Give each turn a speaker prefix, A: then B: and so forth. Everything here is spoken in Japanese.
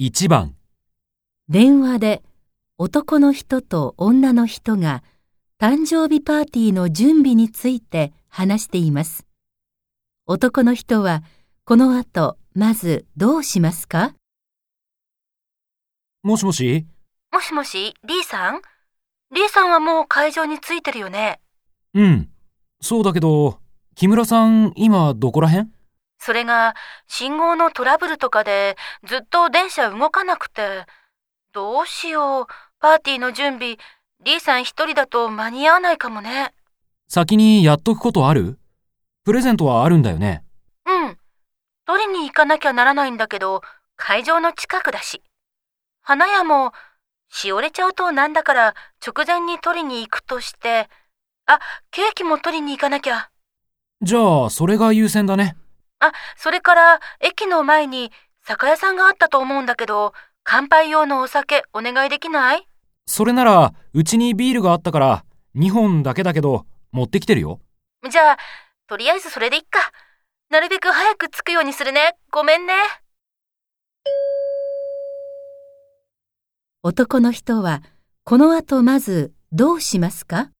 A: 1番、
B: 電話で男の人と女の人が誕生日パーティーの準備について話しています。男の人はこの後まずどうしますか？
A: もしもし？
C: もしもし、リーさん？リーさんはもう会場に着いてるよね。
A: うん。そうだけど、木村さん、今どこらへん
C: それが、信号のトラブルとかで、ずっと電車動かなくて。どうしよう。パーティーの準備、リーさん一人だと間に合わないかもね。
A: 先にやっとくことある？プレゼントはあるんだよね。
C: うん。取りに行かなきゃならないんだけど、会場の近くだし。花屋も、しおれちゃうとなんだから直前に取りに行くとして、あ、ケーキも取りに行かなきゃ。
A: じゃあ、それが優先だね。
C: あ、それから駅の前に酒屋さんがあったと思うんだけど、乾杯用のお酒お願いできない？
A: それなら、うちにビールがあったから、2本だけだけど、持ってきてるよ。
C: じゃあ、とりあえずそれでいっか。なるべく早く着くようにするね。ごめんね。
B: 男の人はこの後まずどうしますか？